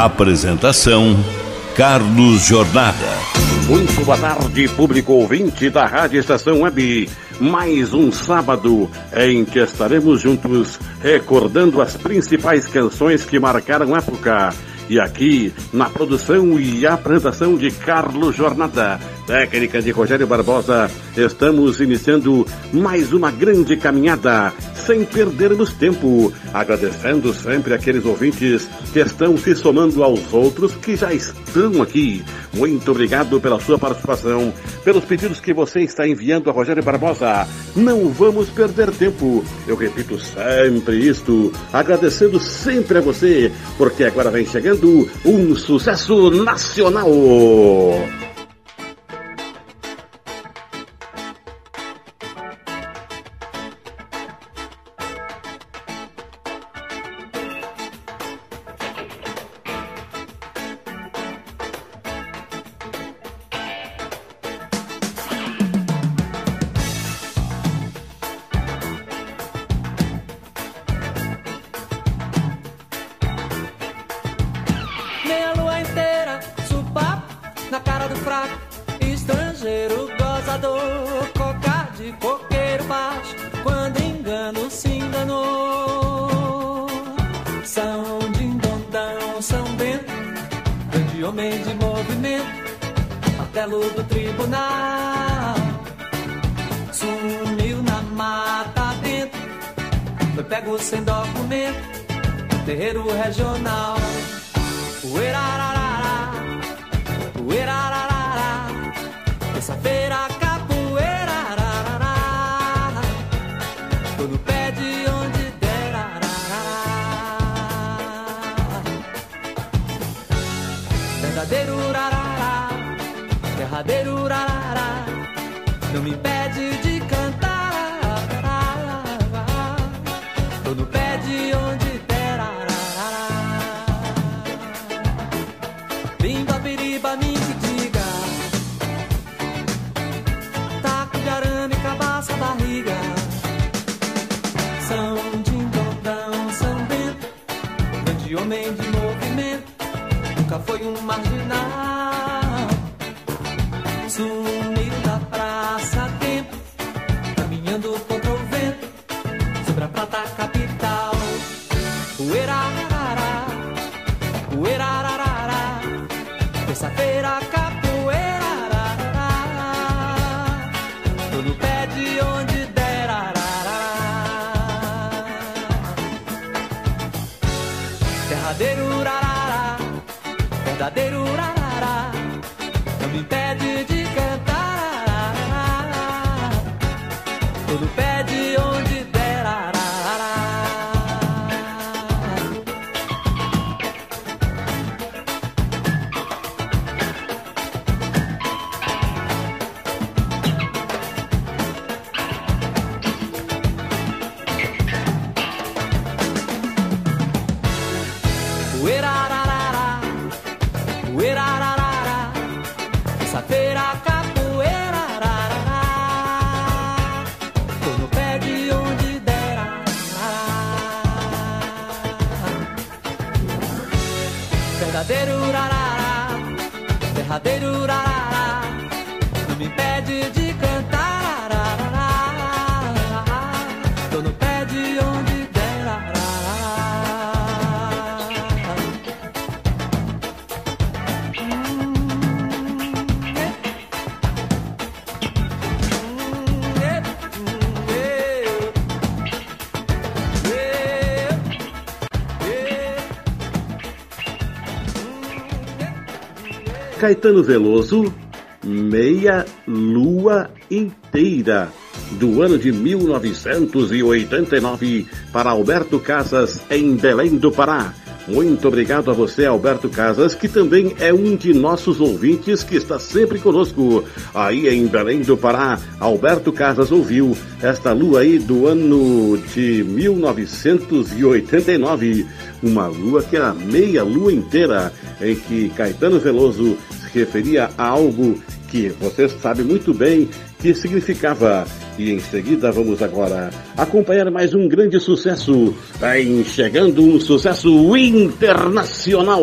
Apresentação: Carlos Jornada. Muito boa tarde, público ouvinte da Rádio Estação Web. Mais um sábado em que estaremos juntos recordando as principais canções que marcaram época. E aqui, na produção e apresentação de Carlos Jornada, técnica de Rogério Barbosa, estamos iniciando mais uma grande caminhada sem perdermos tempo, agradecendo sempre aqueles ouvintes que estão se somando aos outros que já estão aqui. Muito obrigado pela sua participação, pelos pedidos que você está enviando a Rogério Barbosa. Não vamos perder tempo. Eu repito sempre isto, agradecendo sempre a você, porque agora vem chegando um sucesso nacional. fraco, estrangeiro gozador, cocar de coqueiro baixo, quando engano se enganou. São Dindondão, São Bento, grande homem de movimento, martelo do tribunal, sumiu na mata dentro, foi pego sem documento, terreiro regional. Uerararara, uerararara. Terça-feira, capoeira, ararará. Tô no My. Tudo pé. Caetano Veloso, Meia Lua Inteira. do ano de 1989 para Alberto Casas em Belém do Pará. Muito obrigado a você, Alberto Casas, que também é um de nossos ouvintes que está sempre conosco. Aí em Belém do Pará, Alberto Casas ouviu esta lua aí do ano de 1989. Uma lua que era meia lua inteira, em que Caetano Veloso se referia a algo que você sabe muito bem que significava. E em seguida vamos agora acompanhar mais um grande sucesso, em chegando um sucesso internacional.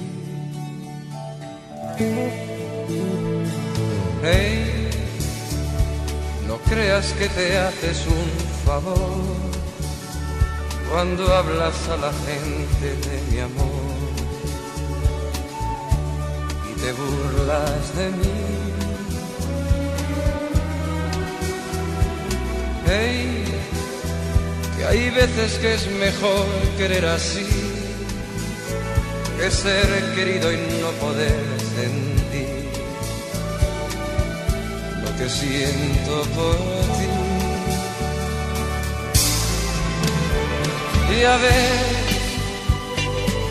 Hey, no creas que te haces un favor cuando hablas a la gente de mi amor y te burlas de mí. Hey, que hay veces que es mejor querer así que ser querido y no poder sentir lo que siento por ti. Y a ver,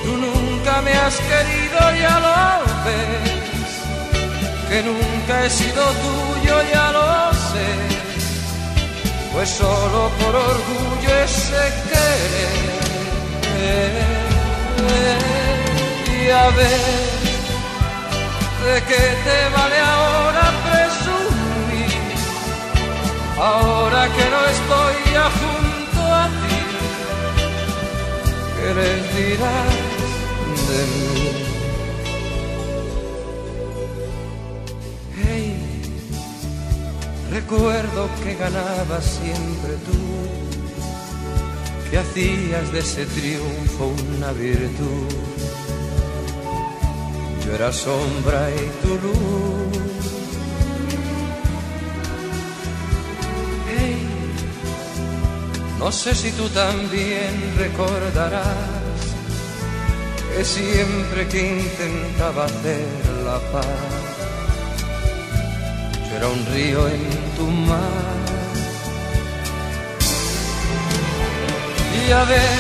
tú nunca me has querido, ya lo ves, que nunca he sido tuyo, ya lo sé, pues solo por orgullo ese querer. A ver de qué te vale ahora presumir, ahora que no estoy ya junto a ti, ¿qué les dirás de mí? Hey, recuerdo que ganabas siempre tú, que hacías de ese triunfo una virtud era sombra y tu luz. Hey, no sé si tú también recordarás que siempre que intentaba hacer la paz, yo era un río en tu mar. Y a ver,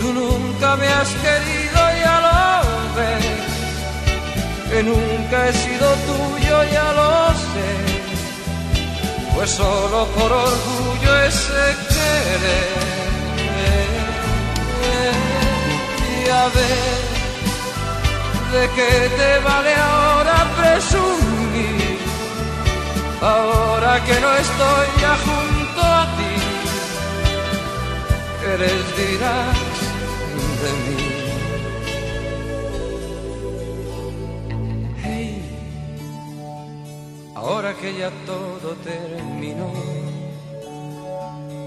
tú nunca me has querido y a lo que nunca he sido tuyo, ya lo sé, pues solo por orgullo ese querer. Y a ver, ¿de qué te vale ahora presumir? Ahora que no estoy ya junto a ti, ¿qué les dirás ahora que ya todo terminó,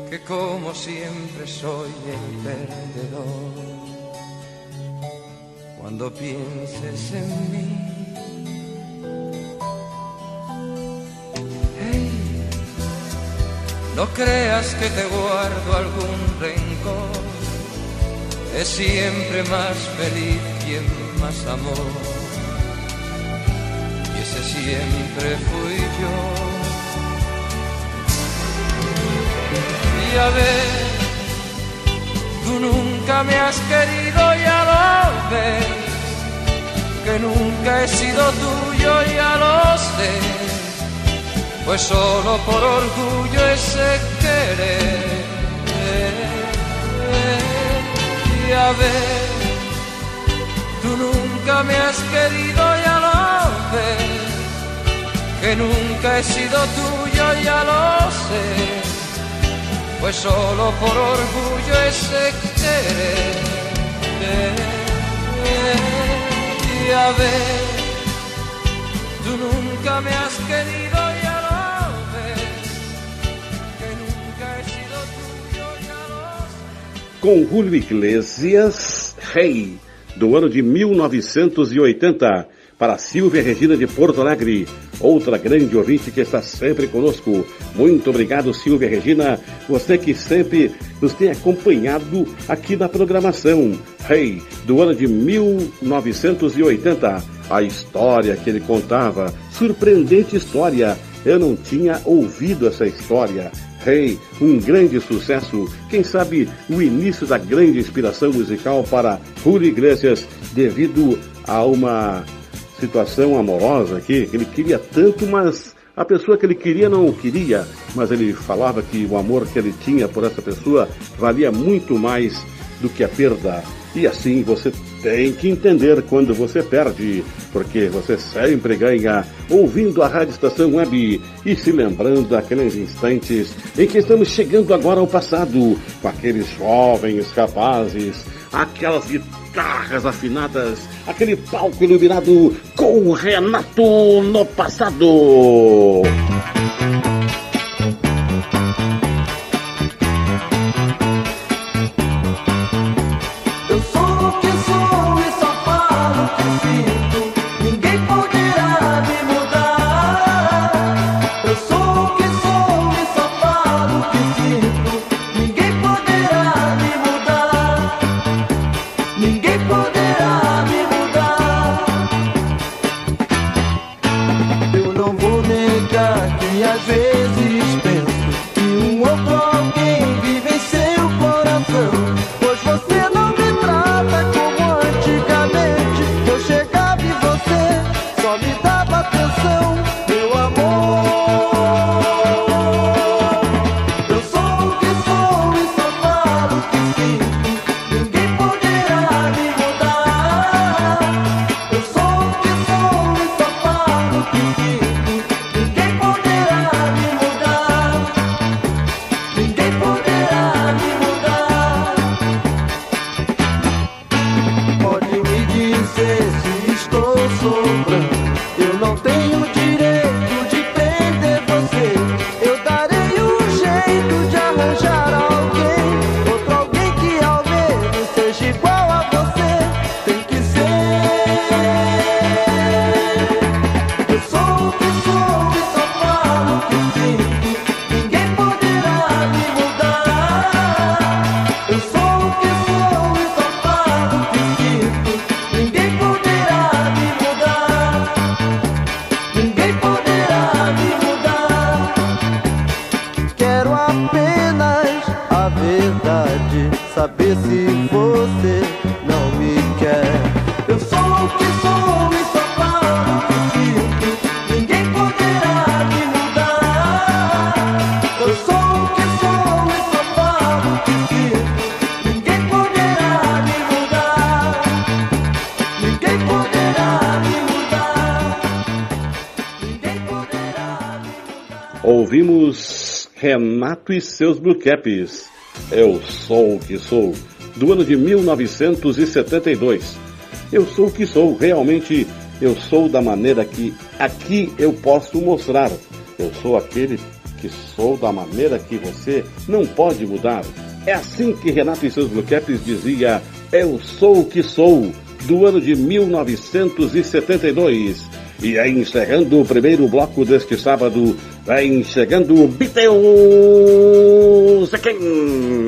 que como siempre soy el perdedor. Cuando pienses en mí, hey, no creas que te guardo algún rencor, es siempre más feliz quien más amor ese siempre fui yo. Y a ver, tú nunca me has querido, ya lo ves, que nunca he sido tuyo, ya lo sé, pues solo por orgullo ese querer. Y Y a ver, tú nunca me has querido, ya lo ves, que nunca he sido tuyo, ya lo sé, pues solo por orgullo ese querer. Y a ver, tú nunca me has querido, ya lo ves, que nunca he sido tuyo, ya lo. Com Julio Iglesias, Rei, do ano de 1980, para Silvia Regina de Porto Alegre, outra grande ouvinte que está sempre conosco. Muito obrigado, Silvia Regina, você que sempre nos tem acompanhado aqui na programação. Rei, do ano de 1980, a história que ele contava, surpreendente história. Eu não tinha ouvido essa história. Rei, um grande sucesso, quem sabe o início da grande inspiração musical para Julio Iglesias devido a uma situação amorosa que ele queria tanto, mas a pessoa que ele queria não o queria, mas ele falava que o amor que ele tinha por essa pessoa valia muito mais do que a perda. E assim você tem que entender quando você perde, porque você sempre ganha ouvindo a Rádio Estação Web e se lembrando daqueles instantes em que estamos chegando agora ao passado, com aqueles jovens capazes, aquelas guitarras afinadas, aquele palco iluminado com Renato no passado. E seus Blue Caps. Eu sou o que sou, do ano de 1972. Eu sou o que sou, realmente eu sou da maneira que aqui eu posso mostrar. Eu sou aquele que sou da maneira que você não pode mudar. É assim que Renato e seus Blue Caps dizia: Eu sou o que sou, do ano de 1972. E aí, encerrando o primeiro bloco deste sábado, vem chegando o Beatles Again.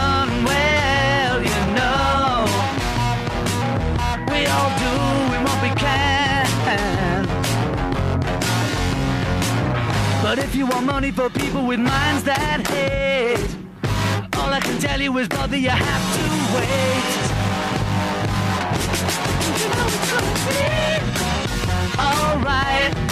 But if you want money for people with minds that hate, all I can tell you is, brother, you have to wait. You know it's gonna be alright.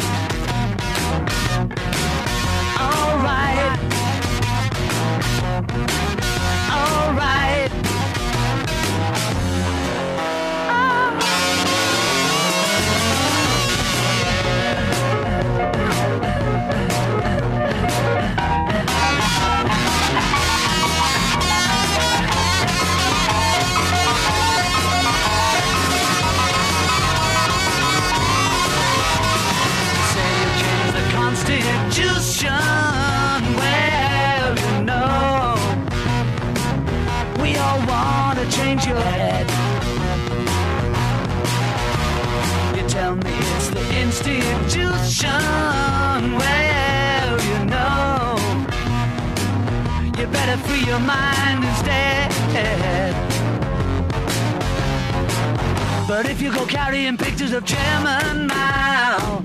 But if you go carrying pictures of Chairman Mao,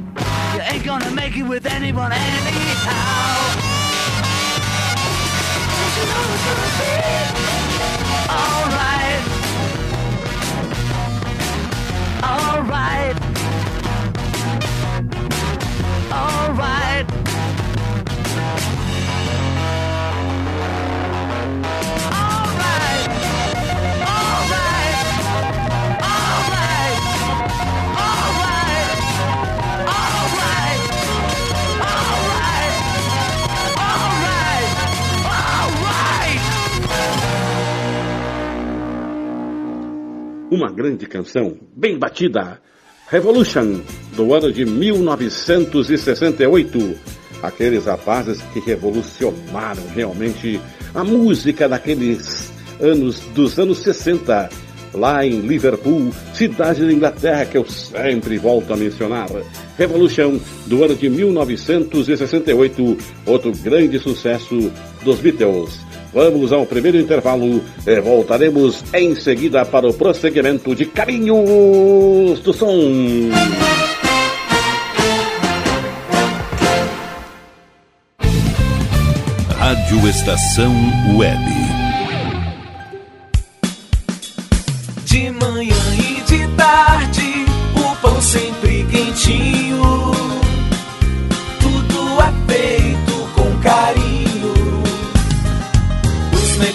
you ain't gonna make it with anyone anyhow. Don't you know it's gonna be alright? Alright. Uma grande canção, bem batida. Revolution, do ano de 1968. Aqueles rapazes que revolucionaram realmente a música daqueles anos, dos anos 60. Lá em Liverpool, cidade da Inglaterra que eu sempre volto a mencionar. Revolution, do ano de 1968. Outro grande sucesso dos Beatles. Vamos ao primeiro intervalo e voltaremos em seguida para o prosseguimento de Carinhos do Som. Rádio Estação Web.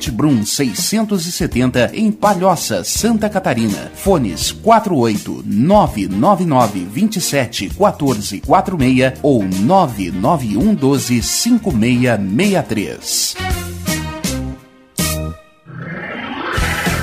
Guedert Brum, 670, em Palhoça, Santa Catarina. Fones 48 999 27 14 46 ou 991 12 5663.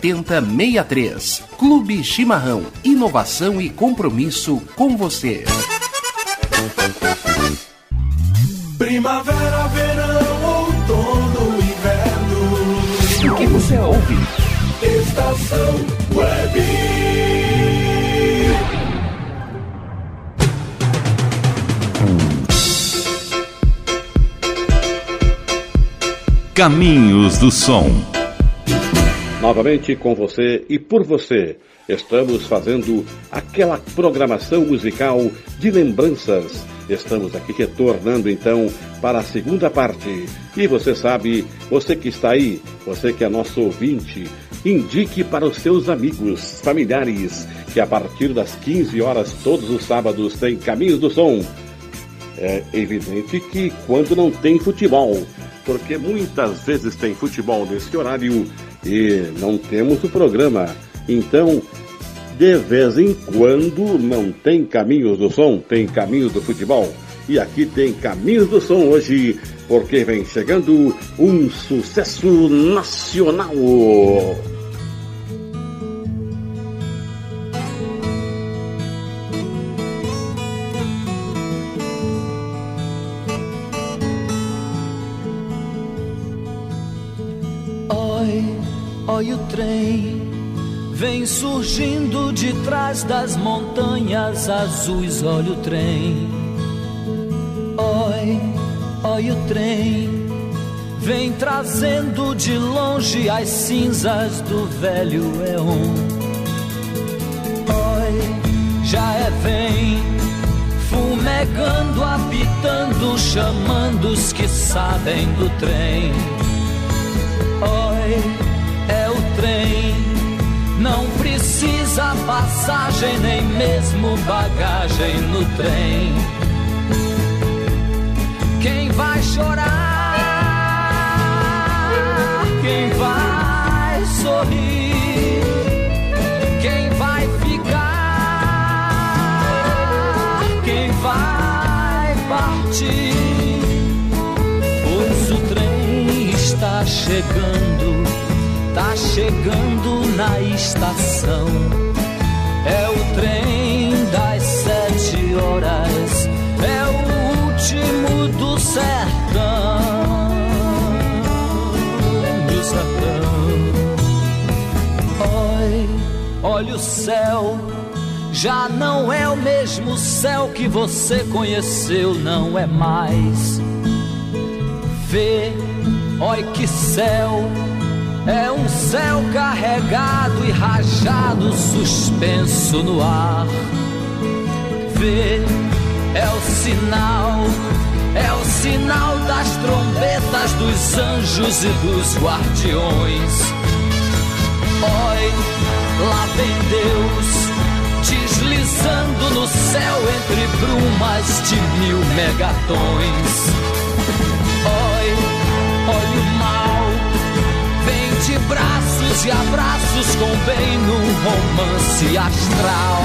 7063. Clube Chimarrão. Inovação e compromisso com você. Primavera, verão, outono, inverno. O que você ouve? Estação Web. Caminhos do Som. Novamente com você e por você, estamos fazendo aquela programação musical de lembranças. Estamos aqui retornando então para a segunda parte. E você sabe, você que está aí, você que é nosso ouvinte, indique para os seus amigos, familiares, que a partir das 15 horas todos os sábados tem Caminhos do Som. É evidente que quando não tem futebol, porque muitas vezes tem futebol nesse horário e não temos o programa. Então, de vez em quando não tem Caminhos do Som, tem Caminhos do Futebol. E aqui tem Caminhos do Som hoje, porque vem chegando um sucesso nacional. Vem surgindo de trás das montanhas azuis. Olha o trem. Oi, oi o trem vem trazendo de longe as cinzas do velho Eon. Oi, já é vem fumegando, apitando, chamando os que sabem do trem. Oi, é o trem. Não precisa passagem, nem mesmo bagagem no trem. Quem vai chorar? Quem vai sorrir? Quem vai ficar? Quem vai partir? Pois o trem está chegando, chegando na estação. É o trem das sete horas, é o último do sertão. Do sertão. Oi, olha o céu. Já não é o mesmo céu que você conheceu, não é mais vê, oi que céu, é um céu carregado e rajado, suspenso no ar. Vê, é o sinal, é o sinal das trombetas dos anjos e dos guardiões. Oi, lá vem Deus, deslizando no céu entre brumas de mil megatons. Oi, olha o mal, vem de braços e abraços com bem num romance astral.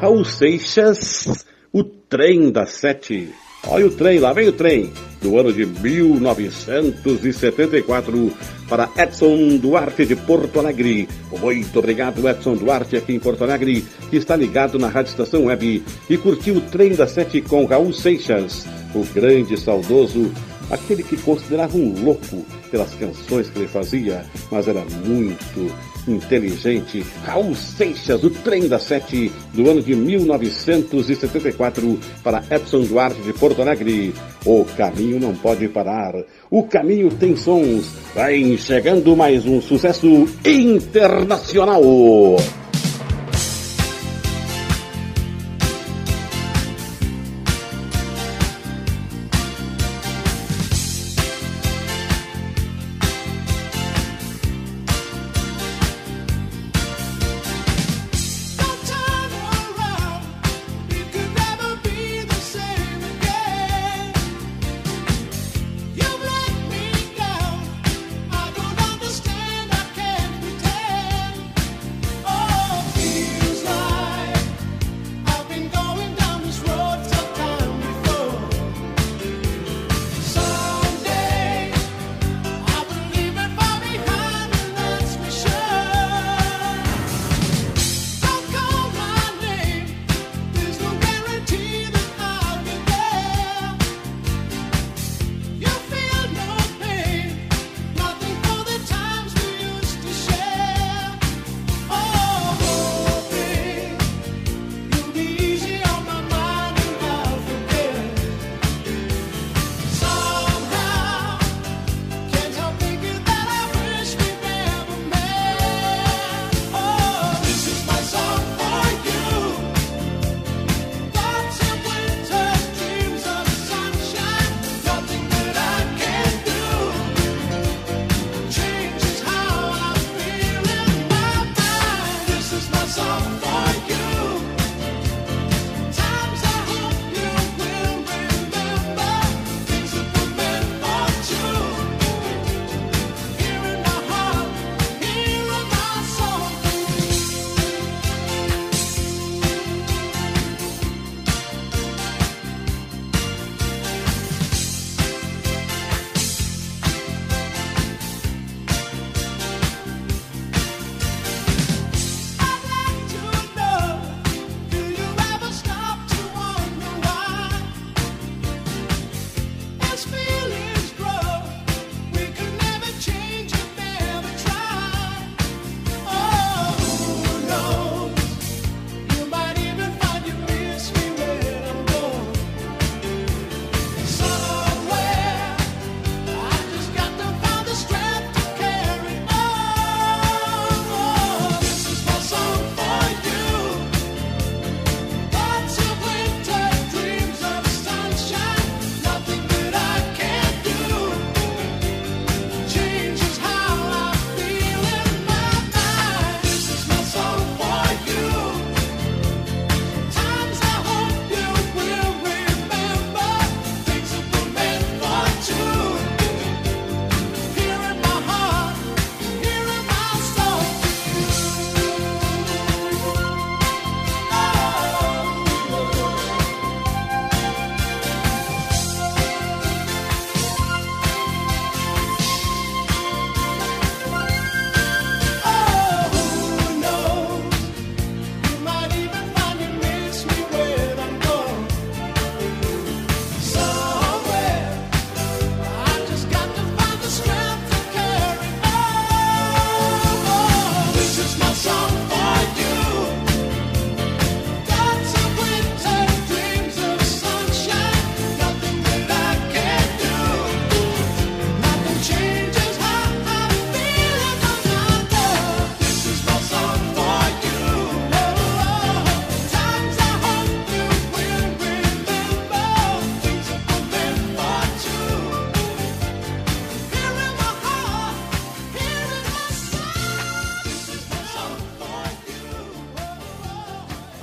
Raul Seixas, o trem das sete. Olha o trem, lá vem o trem, do ano de 1974, para Edson Duarte de Porto Alegre. Muito obrigado, Edson Duarte, aqui em Porto Alegre, que está ligado na Rádio Estação Web e curtiu o trem das sete com Raul Seixas, o grande saudoso, aquele que considerava um louco pelas canções que ele fazia, mas era muito inteligente. Raul Seixas, o trem da sete do ano de 1974 para Edson Duarte de Porto Alegre. O caminho não pode parar. O caminho tem sons. Vai chegando mais um sucesso internacional.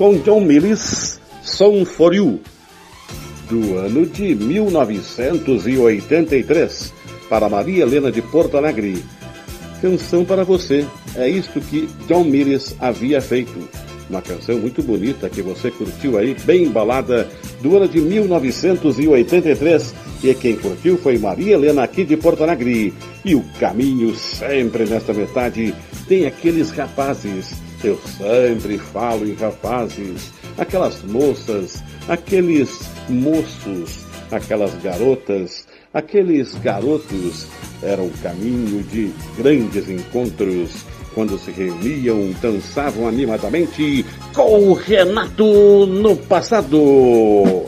Com John Millis, Song for You, do ano de 1983, para Maria Helena de Porto Alegre. Canção para você, é isto que John Millis havia feito. Uma canção muito bonita que você curtiu aí, bem embalada, do ano de 1983. E quem curtiu foi Maria Helena aqui de Porto Alegre. E o caminho sempre nesta metade tem aqueles rapazes. Eu sempre falo em rapazes, aquelas moças, aqueles moços, aquelas garotas, aqueles garotos. Era um caminho de grandes encontros quando se reuniam, dançavam animadamente com Renato no passado.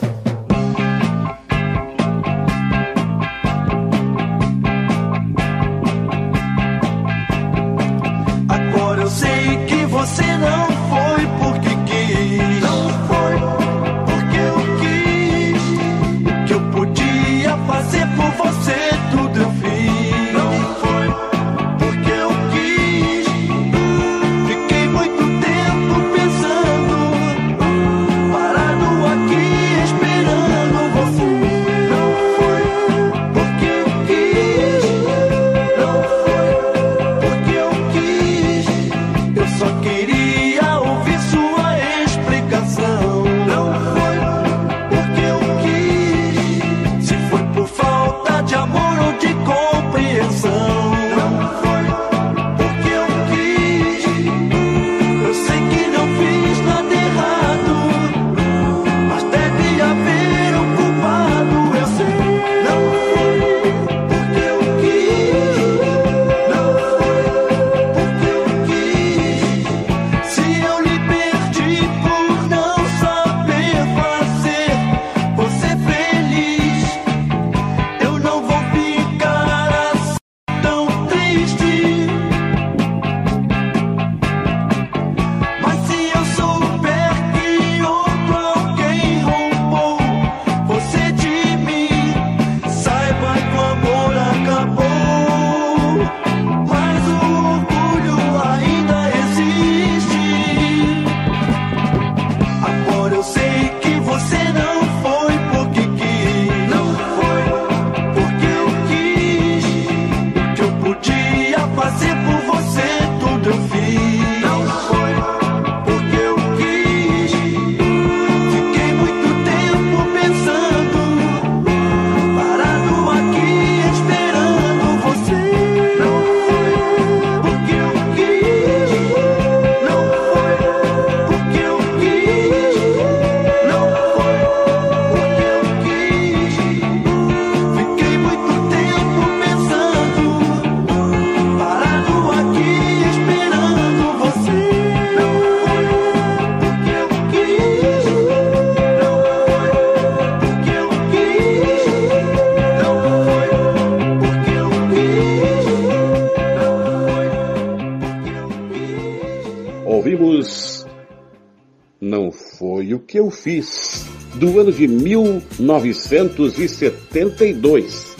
Do ano de 1972.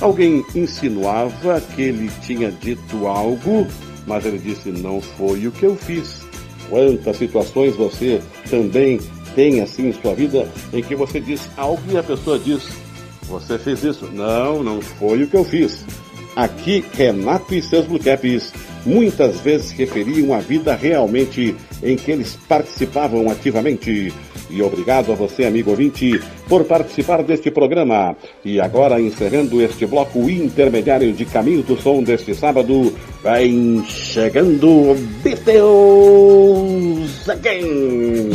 Alguém insinuava que ele tinha dito algo, mas ele disse: Não foi o que eu fiz. Quantas situações você também tem assim em sua vida em que você diz algo e a pessoa diz: Você fez isso? Não, não foi o que eu fiz. Aqui, Renato e seus Blue Caps muitas vezes referiam a vida realmente em que eles participavam ativamente. E obrigado a você, amigo ouvinte, por participar deste programa. E agora, encerrando este bloco intermediário de Caminho do Som deste sábado, vem chegando Beatles Again.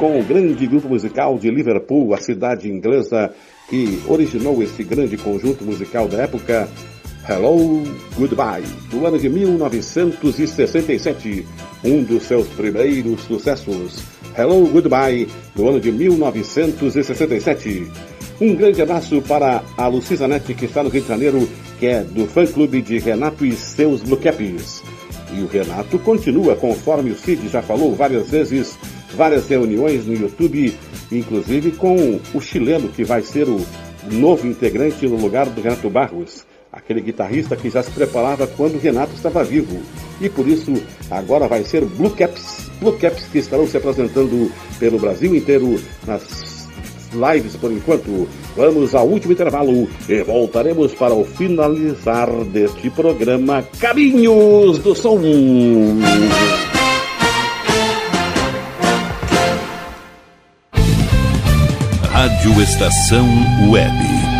Com o grande grupo musical de Liverpool, a cidade inglesa que originou esse grande conjunto musical da época, Hello Goodbye, do ano de 1967, um dos seus primeiros sucessos. Hello Goodbye, do ano de 1967. Um grande abraço para a Lucisa Nete, que está no Rio de Janeiro, que é do fã-clube de Renato e seus Blue. E o Renato continua, conforme o Cid já falou várias vezes, várias reuniões no YouTube, inclusive com o chileno que vai ser o novo integrante no lugar do Renato Barros, aquele guitarrista que já se preparava quando o Renato estava vivo. E por isso agora vai ser Blue Caps, Blue Caps que estarão se apresentando pelo Brasil inteiro nas lives por enquanto. Vamos ao último intervalo e voltaremos para o finalizar deste programa Caminhos do Som. Rádio Estação Web.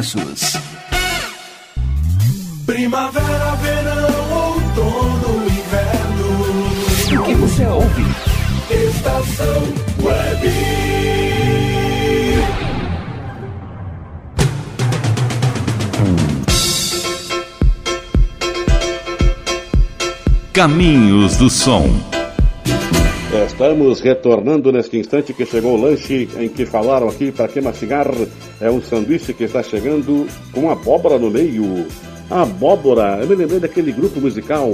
Primavera, verão, outono, inverno. O que você ouve? Estação Web. Caminhos do Som. Estamos retornando neste instante que chegou o lanche em que falaram aqui para que mastigar. É um sanduíche que está chegando com abóbora no meio. Abóbora, eu me lembrei daquele grupo musical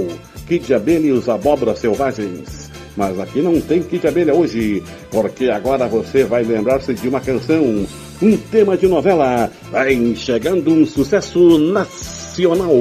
Kid Abelha e os Abóboras Selvagens. Mas aqui não tem Kid Abelha hoje, porque agora você vai lembrar-se de uma canção, um tema de novela. Vai chegando um sucesso nacional.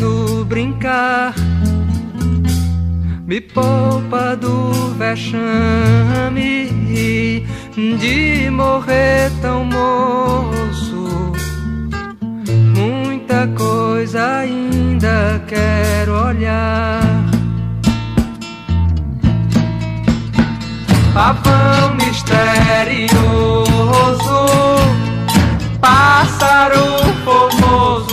Eterno brincar me poupa do vexame de morrer tão moço. Muita coisa ainda quero olhar. Pavão misterioso, pássaro formoso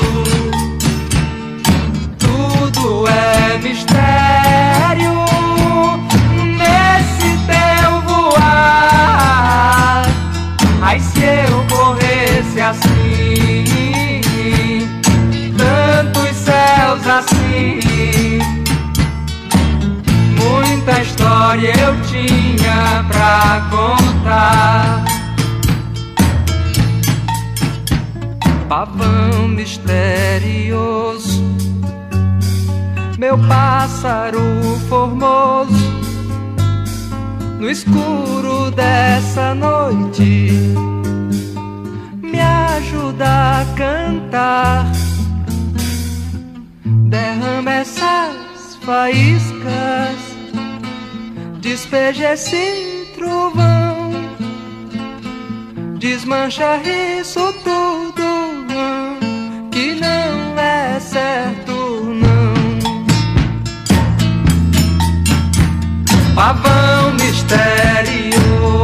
Ai, se eu corresse assim, tantos céus assim, muita história eu tinha pra contar. Pavão misterioso meu pássaro formoso, no escuro dessa noite, me ajuda a cantar. Derrama essas faíscas, despeja esse trovão, desmancha isso tudo que não é certo, pavão misterioso,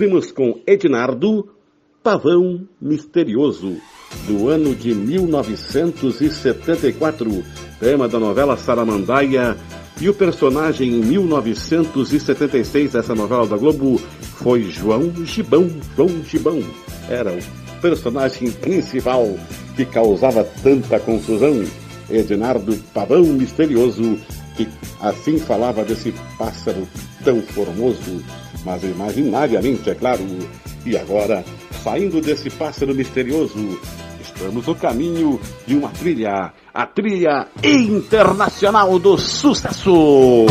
Ouvimos com Ednardo Pavão Misterioso, do ano de 1974, tema da novela Saramandaia. E o personagem em 1976 dessa novela da Globo foi João Gibão. João Gibão era o personagem principal que causava tanta confusão. Ednardo Pavão Misterioso, que assim falava desse pássaro tão formoso, mas imaginariamente, é claro. E agora, saindo desse pássaro misterioso, estamos no caminho de uma trilha, a trilha internacional do sucesso.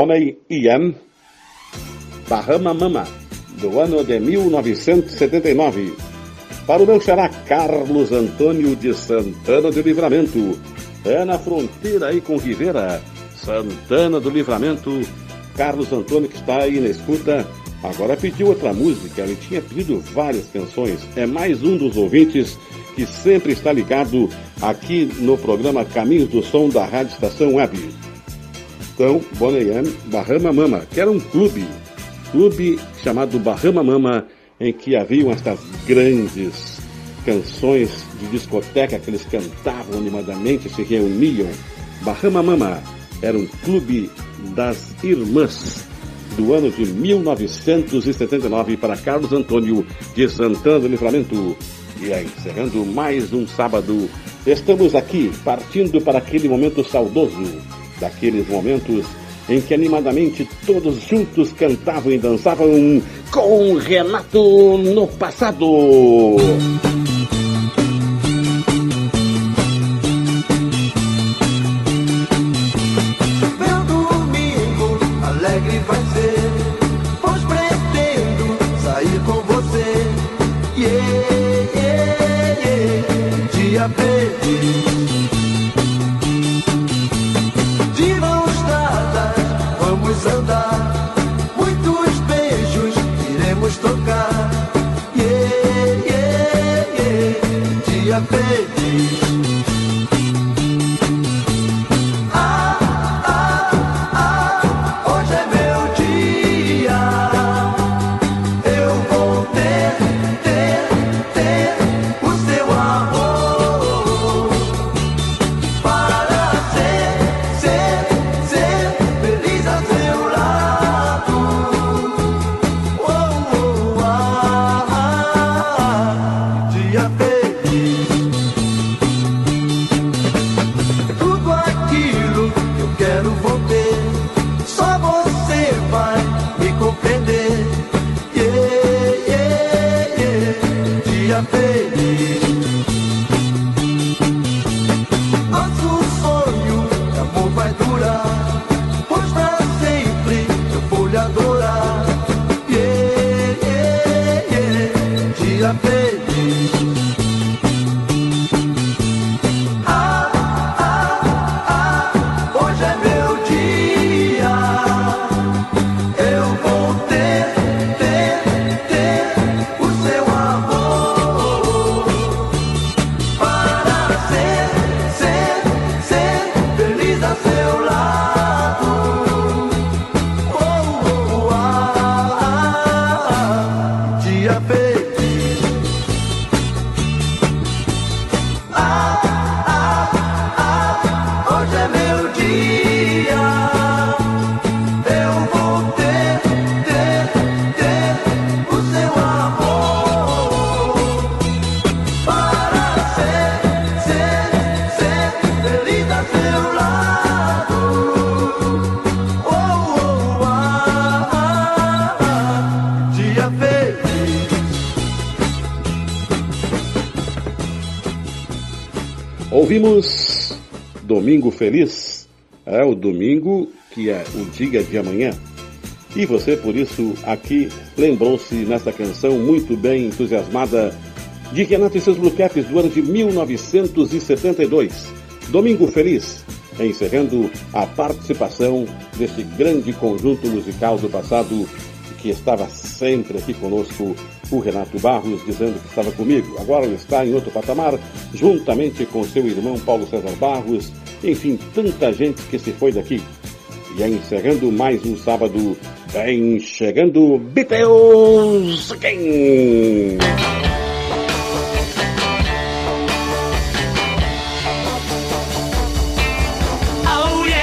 Bonnie M, Bahama Mama, do ano de 1979. Para o meu xará Carlos Antônio de Santana do Livramento. É na fronteira aí com Rivera, Santana do Livramento. Carlos Antônio que está aí na escuta. Agora pediu outra música, ele tinha pedido várias canções. É mais um dos ouvintes que sempre está ligado aqui no programa Caminhos do Som da Rádio Estação Web. Então, Boneyam, Bahama Mama, que era um clube, clube chamado Bahama Mama, em que haviam estas grandes canções de discoteca que eles cantavam animadamente, se reuniam. Bahama Mama era um clube das irmãs do ano de 1979 para Carlos Antônio de Santana do Livramento. E aí, encerrando mais um sábado, estamos aqui partindo para aquele momento saudoso, daqueles momentos em que animadamente todos juntos cantavam e dançavam com Renato no passado. Domingo Feliz, é o domingo que é o dia de amanhã. E você, por isso, aqui lembrou-se nessa canção muito bem entusiasmada de Renato e seus Blue Caps do ano de 1972. Domingo Feliz, encerrando a participação desse grande conjunto musical do passado que estava sempre aqui conosco, o Renato Barros, dizendo que estava comigo. Agora ele está em outro patamar, juntamente com seu irmão Paulo César Barros, enfim, tanta gente que se foi daqui. E aí, encerrando mais um sábado, vem chegando Beatles Again! Oh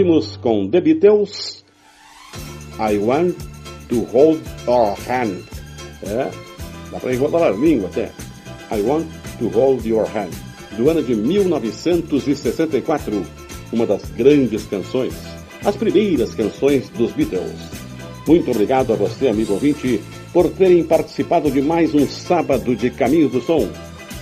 Ouvimos com The Beatles I Want to Hold Your Hand. É, dá para enrolar a língua até. I Want to Hold Your Hand. Do ano de 1964. Uma das grandes canções. As primeiras canções dos Beatles. Muito obrigado a você, amigo ouvinte, por terem participado de mais um sábado de Caminhos do Som.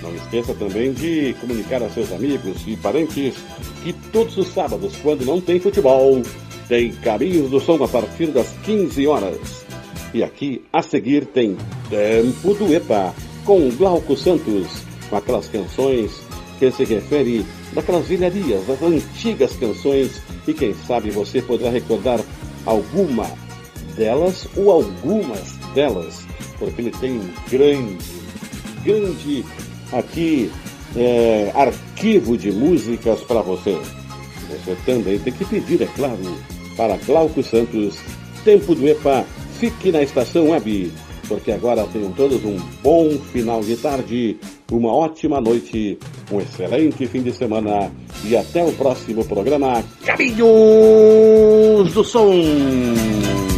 Não esqueça também de comunicar a seus amigos e parentes que todos os sábados, quando não tem futebol, tem Caminhos do Som a partir das 15 horas. E aqui, a seguir, tem Tempo do EPA, com Glauco Santos, com aquelas canções que se refere daquelas velharias, das antigas canções, e quem sabe você poderá recordar alguma delas ou algumas delas, porque ele tem um grande, grande aqui é, arquivo de músicas para você. Você também tem que pedir, é claro, para Glauco Santos, Tempo do EPA, fique na estação web, porque agora tenham todos um bom final de tarde, uma ótima noite, um excelente fim de semana e até o próximo programa Caminhos do Som.